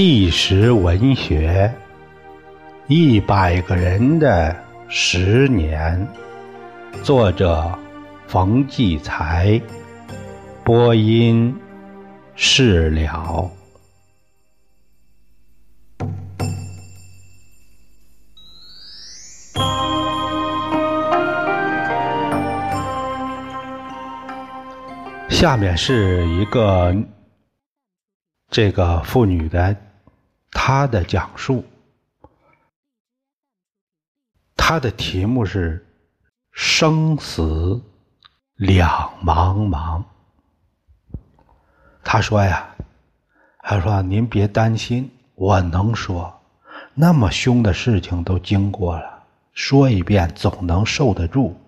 纪实文学，一百个人的十年。作者：冯骥才。播音：事了。下面是一个。这个妇女的他的讲述，他的题目是“生死两茫茫”。他说呀：“他说您别担心，我能说，那么凶的事情都经过了，说一遍总能受得住。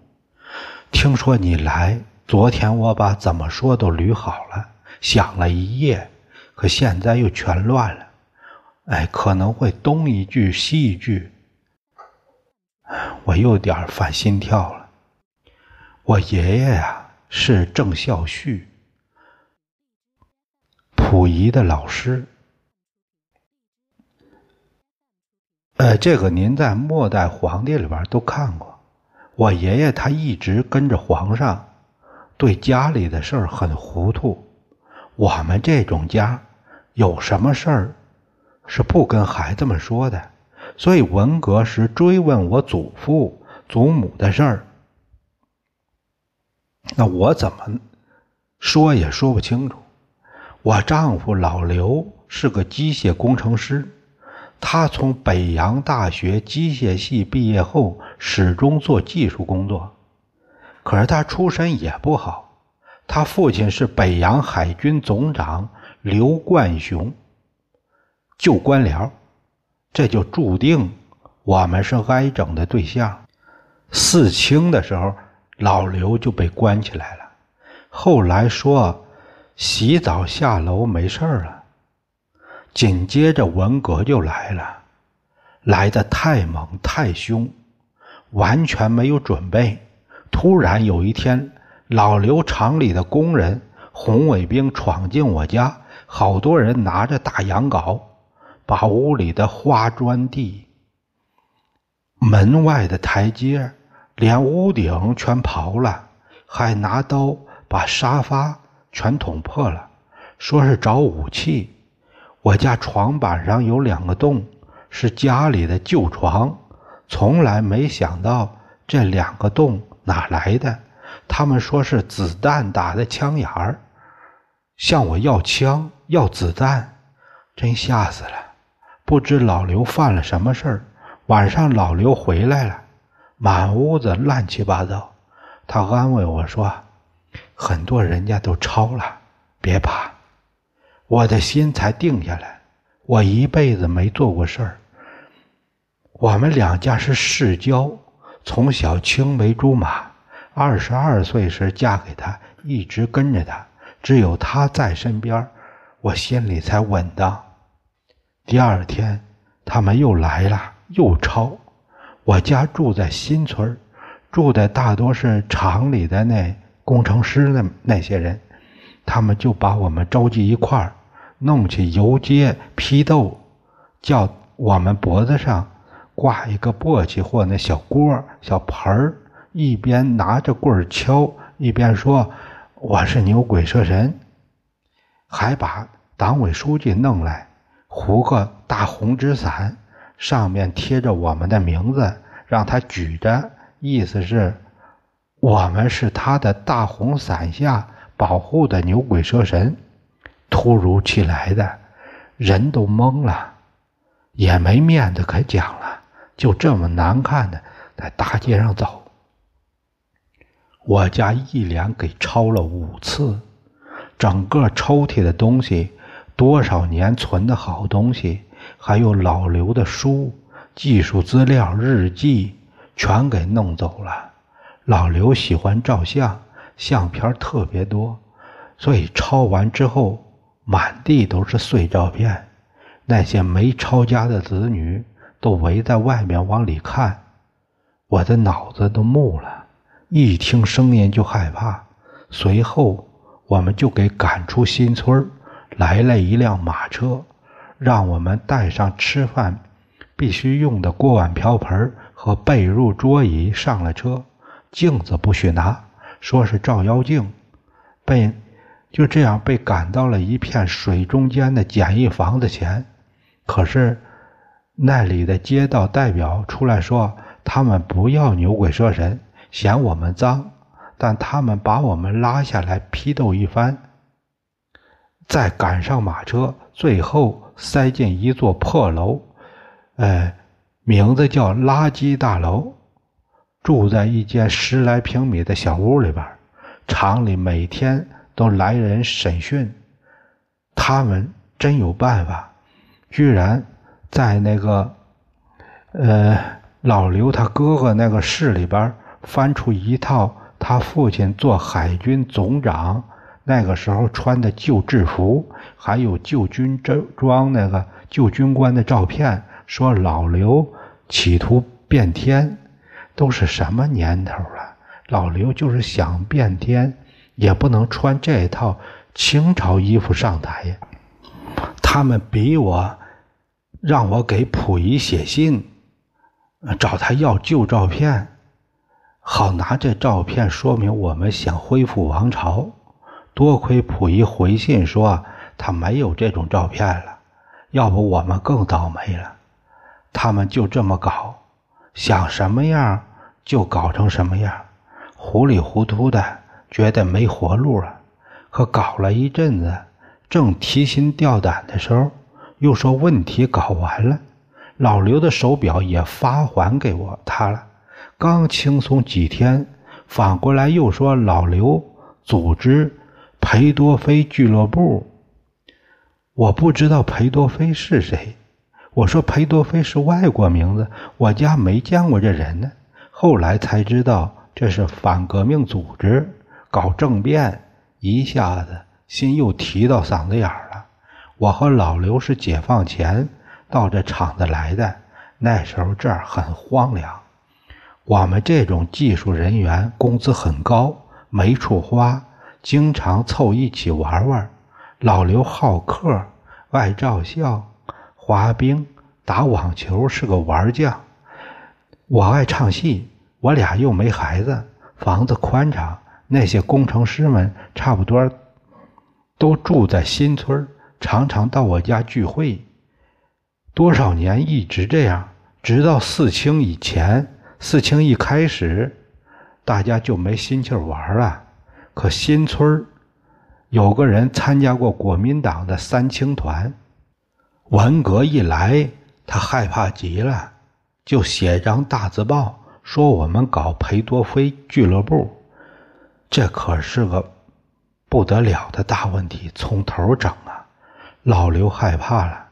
听说你来，昨天我把怎么说都捋好了，想了一夜。”可现在又全乱了，哎，可能会东一句西一句，我有点犯心跳了。我爷爷呀是郑孝胥，溥仪的老师。呃，这个您在末代皇帝里边都看过。我爷爷他一直跟着皇上，对家里的事儿很糊涂。我们这种家。有什么事儿是不跟孩子们说的？所以文革时追问我祖父祖母的事儿，那我怎么说也说不清楚。我丈夫老刘是个机械工程师，他从北洋大学机械系毕业后，始终做技术工作。可是他出身也不好，他父亲是北洋海军总长。刘冠雄，旧官僚，这就注定我们是挨整的对象。四清的时候，老刘就被关起来了。后来说洗澡下楼没事了。紧接着文革就来了，来的太猛太凶，完全没有准备。突然有一天，老刘厂里的工人红卫兵闯进我家。好多人拿着大洋镐，把屋里的花砖地、门外的台阶，连屋顶全刨了，还拿刀把沙发全捅破了，说是找武器。我家床板上有两个洞，是家里的旧床，从来没想到这两个洞哪来的。他们说是子弹打的枪眼儿。向我要枪要子弹，真吓死了！不知老刘犯了什么事儿。晚上老刘回来了，满屋子乱七八糟。他安慰我说：“很多人家都抄了，别怕。”我的心才定下来。我一辈子没做过事儿。我们两家是世交，从小青梅竹马。二十二岁时嫁给他，一直跟着他。只有他在身边，我心里才稳当。第二天，他们又来了，又抄。我家住在新村，住的大多是厂里的那工程师那那些人，他们就把我们召集一块儿，弄起游街批斗，叫我们脖子上挂一个簸箕或那小锅、小盆儿，一边拿着棍儿敲，一边说。我是牛鬼蛇神，还把党委书记弄来，糊个大红纸伞，上面贴着我们的名字，让他举着，意思是，我们是他的大红伞下保护的牛鬼蛇神。突如其来的，人都懵了，也没面子可讲了，就这么难看的在大街上走。我家一连给抄了五次，整个抽屉的东西，多少年存的好东西，还有老刘的书、技术资料、日记，全给弄走了。老刘喜欢照相，相片特别多，所以抄完之后，满地都是碎照片。那些没抄家的子女都围在外面往里看，我的脑子都木了。一听声音就害怕，随后我们就给赶出新村来了一辆马车，让我们带上吃饭必须用的锅碗瓢盆和被褥桌椅上了车，镜子不许拿，说是照妖镜。被就这样被赶到了一片水中间的简易房子前，可是那里的街道代表出来说，他们不要牛鬼蛇神，嫌我们脏，但他们把我们拉下来批斗一番。再赶上马车，最后塞进一座破楼，呃，名字叫垃圾大楼，住在一间十来平米的小屋里边。厂里每天都来人审讯，他们真有办法，居然在那个，呃，老刘他哥哥那个市里边翻出一套他父亲做海军总长。那个时候穿的旧制服，还有旧军装那个旧军官的照片，说老刘企图变天，都是什么年头了？老刘就是想变天，也不能穿这套清朝衣服上台呀。他们逼我，让我给溥仪写信，找他要旧照片，好拿这照片说明我们想恢复王朝。多亏溥仪回信说他没有这种照片了，要不我们更倒霉了。他们就这么搞，想什么样就搞成什么样，糊里糊涂的，觉得没活路了。可搞了一阵子，正提心吊胆的时候，又说问题搞完了，老刘的手表也发还给我他了。刚轻松几天，反过来又说老刘组织。裴多菲俱乐部，我不知道裴多菲是谁。我说裴多菲是外国名字，我家没见过这人呢。后来才知道这是反革命组织，搞政变。一下子心又提到嗓子眼了。我和老刘是解放前到这厂子来的，那时候这儿很荒凉。我们这种技术人员工资很高，没处花。经常凑一起玩玩，老刘好客，爱照相、滑冰、打网球，是个玩将。我爱唱戏，我俩又没孩子，房子宽敞。那些工程师们差不多都住在新村，常常到我家聚会。多少年一直这样，直到四清以前，四清一开始，大家就没心气玩了。可新村有个人参加过国民党的三青团，文革一来，他害怕极了，就写张大字报说我们搞裴多菲俱乐部，这可是个不得了的大问题，从头整啊！老刘害怕了，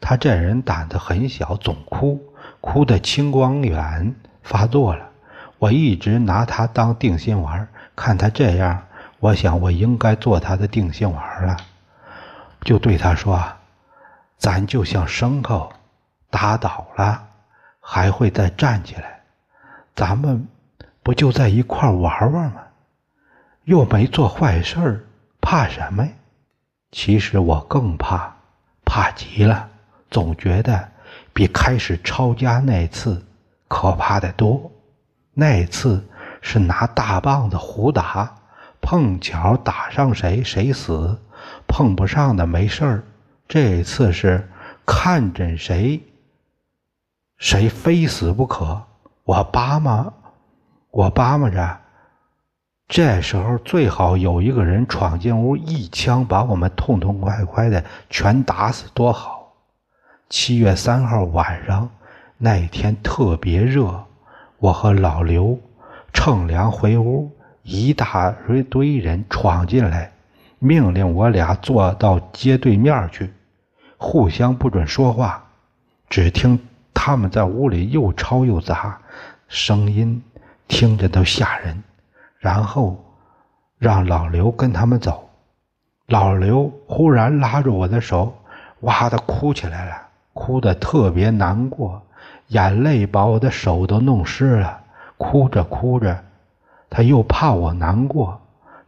他这人胆子很小，总哭，哭得青光眼发作了。我一直拿他当定心丸，看他这样。我想，我应该做他的定心丸了，就对他说：“咱就像牲口，打倒了还会再站起来，咱们不就在一块玩玩吗？又没做坏事怕什么？其实我更怕，怕极了，总觉得比开始抄家那次可怕的多。那次是拿大棒子胡打。”碰巧打上谁谁死，碰不上的没事儿。这次是看准谁，谁非死不可。我巴嘛，我巴嘛着。这时候最好有一个人闯进屋，一枪把我们痛痛快快的全打死，多好！七月三号晚上那天特别热，我和老刘乘凉回屋。一大堆人闯进来，命令我俩坐到街对面去，互相不准说话。只听他们在屋里又吵又砸，声音听着都吓人。然后让老刘跟他们走。老刘忽然拉着我的手，哇的哭起来了，哭得特别难过，眼泪把我的手都弄湿了。哭着哭着。他又怕我难过，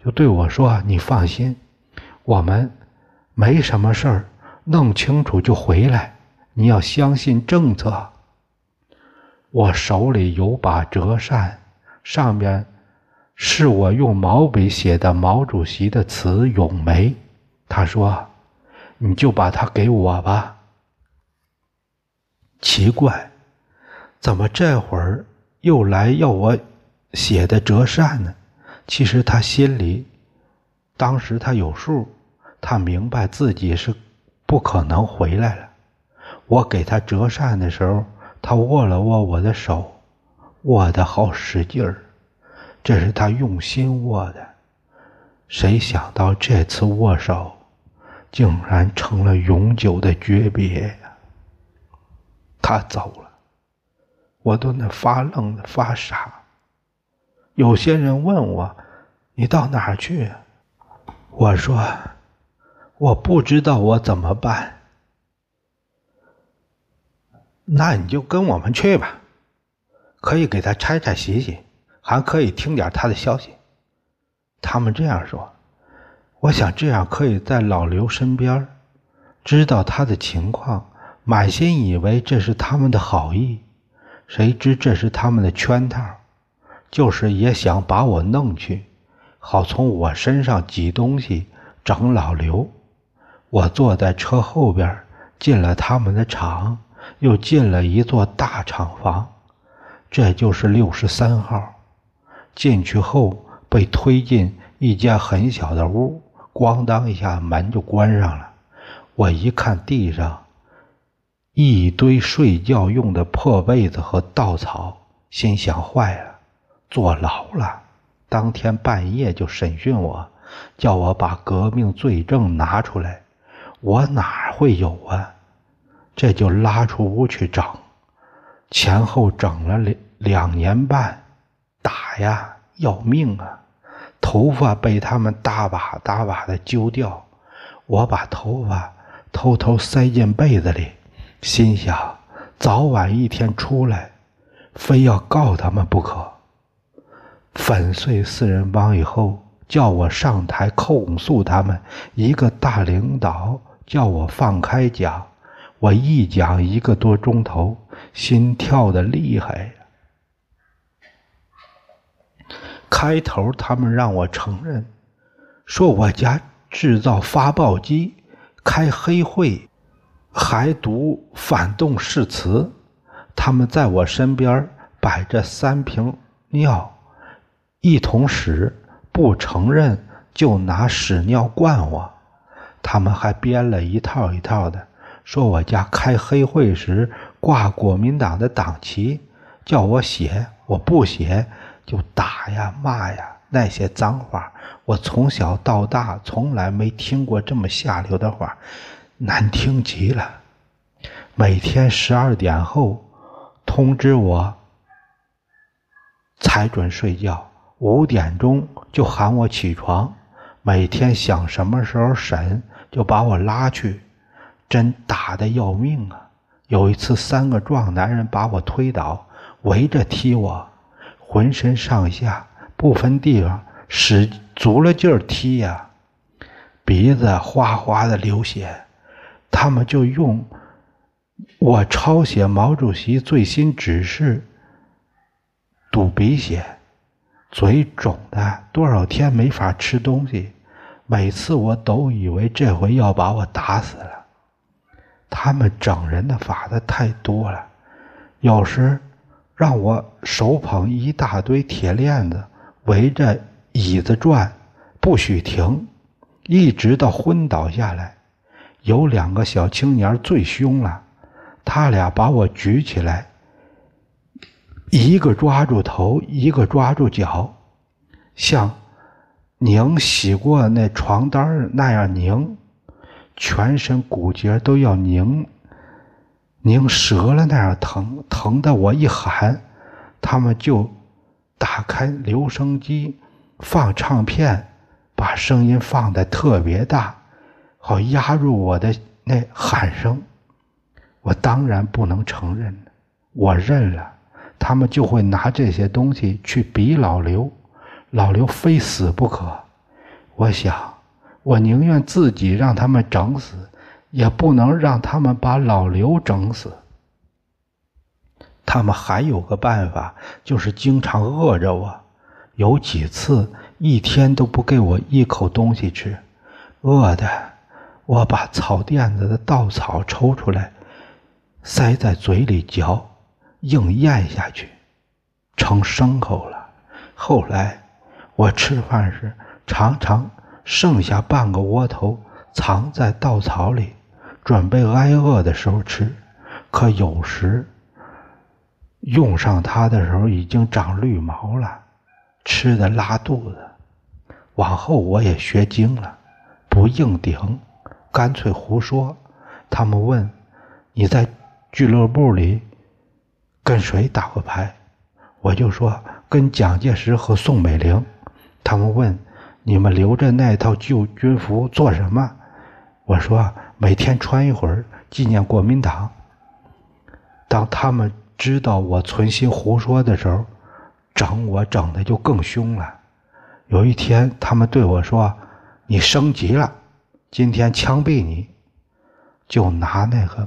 就对我说：“你放心，我们没什么事儿，弄清楚就回来。你要相信政策。我手里有把折扇，上面是我用毛笔写的毛主席的词《咏梅》。他说：“你就把它给我吧。”奇怪，怎么这会儿又来要我写的折扇呢？其实他心里，当时他有数，他明白自己是不可能回来了。我给他折扇的时候，他握了握我的手，握得好使劲儿。这是他用心握的。谁想到这次握手，竟然成了永久的诀别呀！他走了，我都那发愣的发傻。有些人问我：“你到哪儿去？”我说：“我不知道我怎么办。”那你就跟我们去吧，可以给他拆拆洗洗，还可以听点他的消息。他们这样说，我想这样可以在老刘身边，知道他的情况，满心以为这是他们的好意，谁知这是他们的圈套，就是也想把我弄去，好从我身上挤东西整老刘。我坐在车后边，进了他们的厂。又进了一座大厂房，这就是六十三号。进去后被推进一间很小的屋，咣当一下门就关上了。我一看地上一堆睡觉用的破被子和稻草，心想坏了，坐牢了。当天半夜就审讯我，叫我把革命罪证拿出来。我哪会有啊？这就拉出屋去整，前后整了两两年半，打呀要命啊！头发被他们大把大把的揪掉，我把头发偷偷塞进被子里，心想早晚一天出来，非要告他们不可。粉碎四人帮以后，叫我上台控诉他们，一个大领导叫我放开讲。我一讲一个多钟头，心跳的厉害。开头他们让我承认，说我家制造发报机、开黑会，还读反动誓词。他们在我身边摆着三瓶尿，一桶屎，不承认就拿屎尿灌我。他们还编了一套一套的。说我家开黑会时挂国民党的党旗，叫我写，我不写就打呀骂呀，那些脏话，我从小到大从来没听过这么下流的话，难听极了。每天十二点后通知我才准睡觉，五点钟就喊我起床，每天想什么时候审就把我拉去。真打得要命啊！有一次，三个壮男人把我推倒，围着踢我，浑身上下不分地方，使足了劲儿踢呀，鼻子哗哗的流血。他们就用我抄写毛主席最新指示堵鼻血，嘴肿的多少天没法吃东西。每次我都以为这回要把我打死了。他们整人的法子太多了，有时让我手捧一大堆铁链子围着椅子转，不许停，一直到昏倒下来。有两个小青年最凶了，他俩把我举起来，一个抓住头，一个抓住脚，像拧洗过那床单那样拧。全身骨节都要拧拧折了那样疼，疼的我一喊，他们就打开留声机放唱片，把声音放的特别大，好压入我的那喊声。我当然不能承认，我认了，他们就会拿这些东西去逼老刘，老刘非死不可。我想。我宁愿自己让他们整死，也不能让他们把老刘整死。他们还有个办法，就是经常饿着我，有几次一天都不给我一口东西吃，饿的我把草垫子的稻草抽出来，塞在嘴里嚼，硬咽下去，成牲口了。后来我吃饭时常常剩下半个窝头藏在稻草里，准备挨饿的时候吃，可有时。用上它的时候已经长绿毛了，吃的拉肚子。往后我也学精了，不硬顶，干脆胡说。他们问你在俱乐部里跟谁打过牌，我就说跟蒋介石和宋美龄。他们问你们留着那套旧军服做什么，我说每天穿一会儿纪念国民党。当他们。知道我存心胡说的时候，整我整的就更凶了。有一天，他们对我说：“你升级了，今天枪毙你。”就拿那个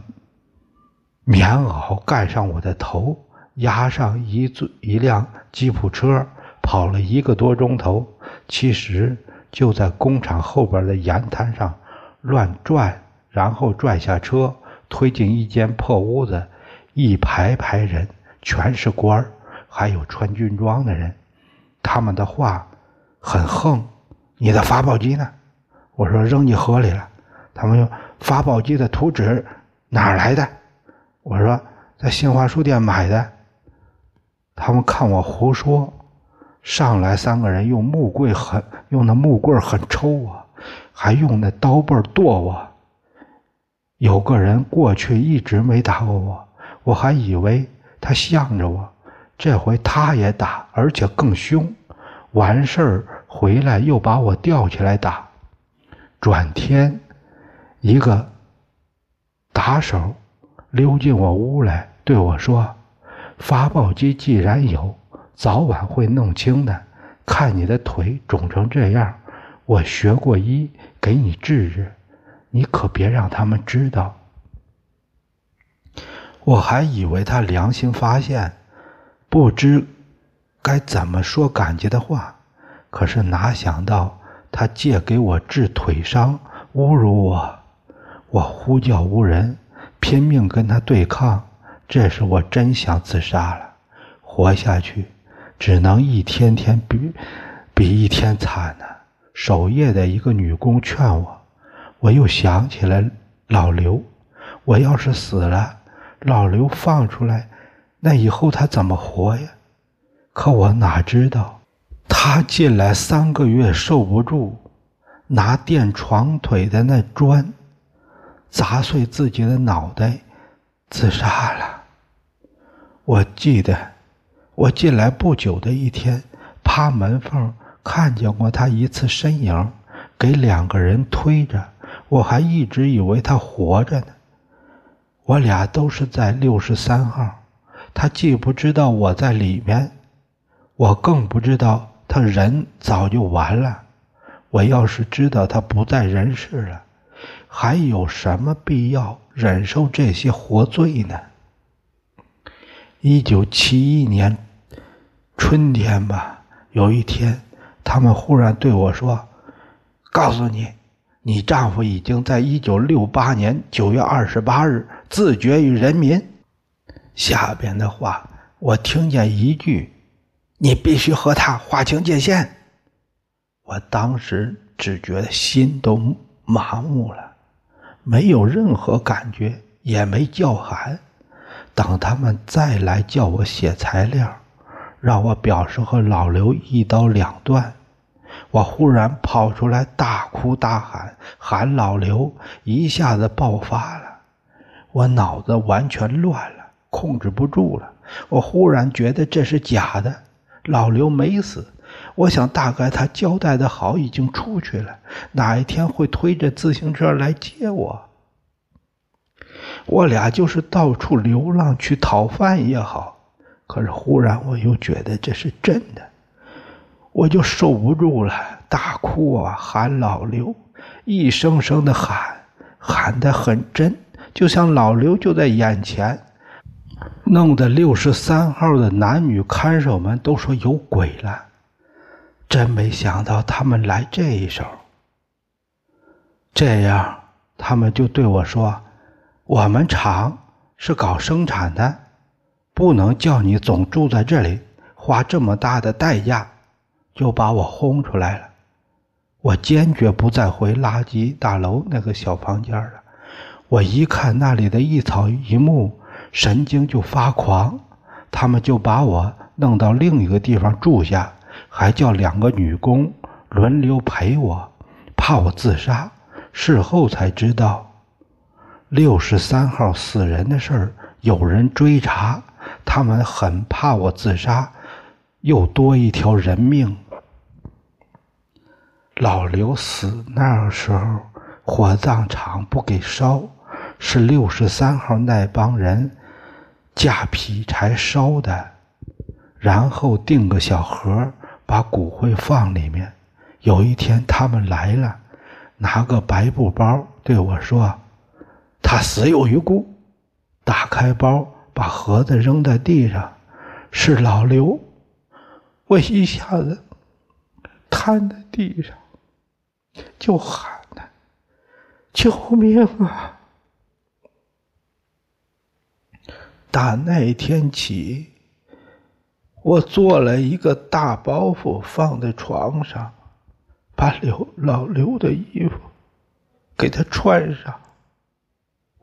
棉袄盖上我的头，押上一座一辆吉普车，跑了一个多钟头。其实就在工厂后边的盐滩上乱转，然后拽下车，推进一间破屋子。一排排人，全是官儿，还有穿军装的人。他们的话很横。你的发报机呢？我说扔进河里了。他们说发报机的图纸哪儿来的？我说在新华书店买的。他们看我胡说，上来三个人用木棍狠，用那木棍狠抽我，还用那刀背剁我。有个人过去一直没打过我。我还以为他向着我，这回他也打，而且更凶。完事儿回来又把我吊起来打。转天，一个打手溜进我屋来，对我说：“发报机既然有，早晚会弄清的。看你的腿肿成这样，我学过医，给你治治。你可别让他们知道。”我还以为他良心发现，不知该怎么说感激的话，可是哪想到他借给我治腿伤，侮辱我，我呼叫无人，拼命跟他对抗。这时我真想自杀了，活下去只能一天天比比一天惨呢。守夜的一个女工劝我，我又想起来老刘，我要是死了。老刘放出来，那以后他怎么活呀？可我哪知道，他进来三个月受不住，拿垫床腿的那砖砸碎自己的脑袋，自杀了。我记得，我进来不久的一天，趴门缝看见过他一次身影，给两个人推着，我还一直以为他活着呢。我俩都是在六十三号，他既不知道我在里面，我更不知道他人早就完了。我要是知道他不在人世了，还有什么必要忍受这些活罪呢？一九七一年春天吧，有一天，他们忽然对我说：“告诉你。”你丈夫已经在一九六八年九月二十八日自绝于人民。下边的话我听见一句：“你必须和他划清界限。”我当时只觉得心都麻木了，没有任何感觉，也没叫喊。等他们再来叫我写材料，让我表示和老刘一刀两断。我忽然跑出来，大哭大喊，喊老刘，一下子爆发了。我脑子完全乱了，控制不住了。我忽然觉得这是假的，老刘没死。我想大概他交代的好，已经出去了，哪一天会推着自行车来接我。我俩就是到处流浪去讨饭也好。可是忽然我又觉得这是真的。我就受不住了，大哭啊，喊老刘，一声声的喊，喊得很真，就像老刘就在眼前，弄得六十三号的男女看守们都说有鬼了。真没想到他们来这一手。这样，他们就对我说：“我们厂是搞生产的，不能叫你总住在这里，花这么大的代价。”就把我轰出来了。我坚决不再回垃圾大楼那个小房间了。我一看那里的一草一木，神经就发狂。他们就把我弄到另一个地方住下，还叫两个女工轮流陪我，怕我自杀。事后才知道，六十三号死人的事儿有人追查，他们很怕我自杀，又多一条人命。老刘死那时候，火葬场不给烧，是六十三号那帮人架劈柴烧的，然后订个小盒，把骨灰放里面。有一天他们来了，拿个白布包对我说：“他死有余辜。”打开包，把盒子扔在地上，是老刘。我一下子瘫在地上。就喊呐，救命啊！打那天起，我做了一个大包袱放在床上，把刘老刘的衣服给他穿上，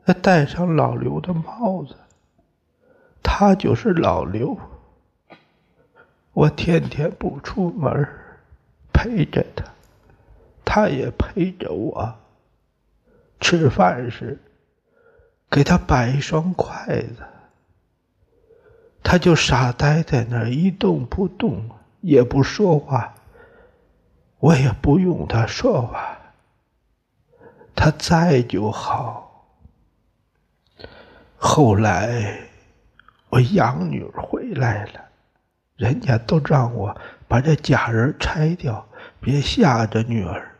再戴上老刘的帽子，他就是老刘。我天天不出门，陪着他。他也陪着我吃饭时，给他摆一双筷子，他就傻呆在那儿一动不动，也不说话。我也不用他说话，他在就好。后来我养女儿回来了，人家都让我把这假人拆掉，别吓着女儿。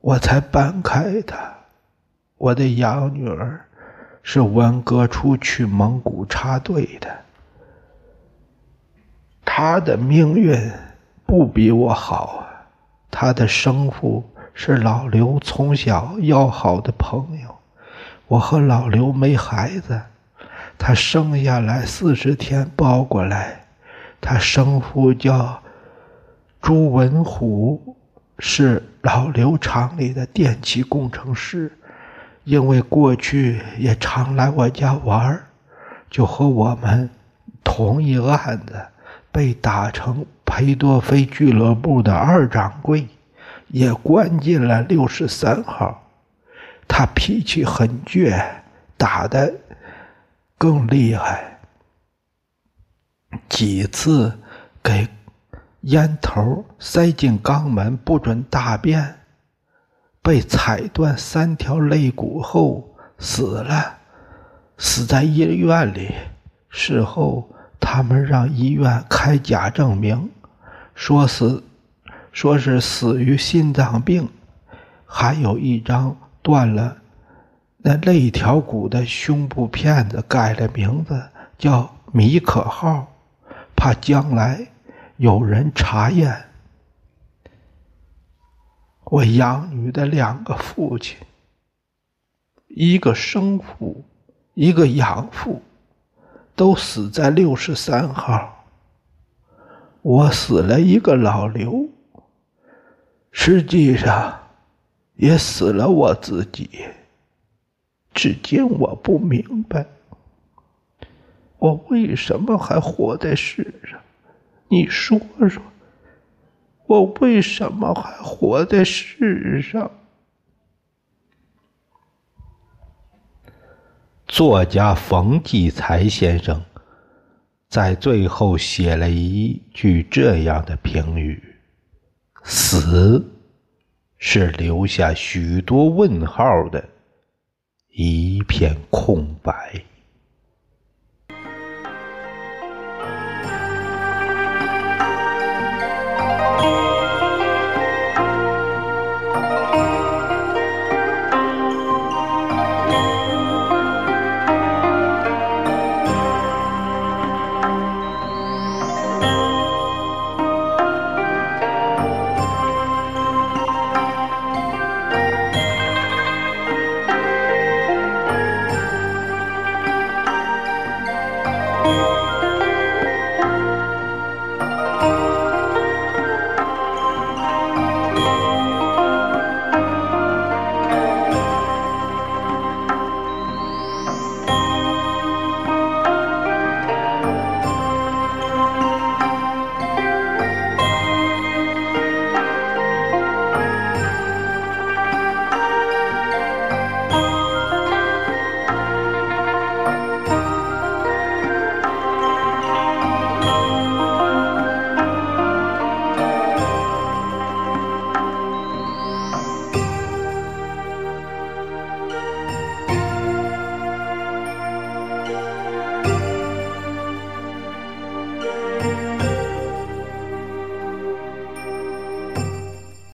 我才搬开他。我的养女儿是文革初去蒙古插队的，他的命运不比我好啊。她的生父是老刘从小要好的朋友。我和老刘没孩子，他生下来四十天抱过来。他生父叫朱文虎。是老刘厂里的电气工程师，因为过去也常来我家玩就和我们同一案子，被打成裴多菲俱乐部的二掌柜，也关进了六十三号。他脾气很倔，打的更厉害，几次给。烟头塞进肛门，不准大便，被踩断三条肋骨后死了，死在医院里。事后他们让医院开假证明，说死，说是死于心脏病，还有一张断了那肋条骨的胸部片子，改了名字叫米可号，怕将来。有人查验，我养女的两个父亲，一个生父，一个养父，都死在六十三号。我死了一个老刘，实际上也死了我自己。至今我不明白，我为什么还活在世上。你说说，我为什么还活在世上？作家冯骥才先生在最后写了一句这样的评语：“死是留下许多问号的一片空白。”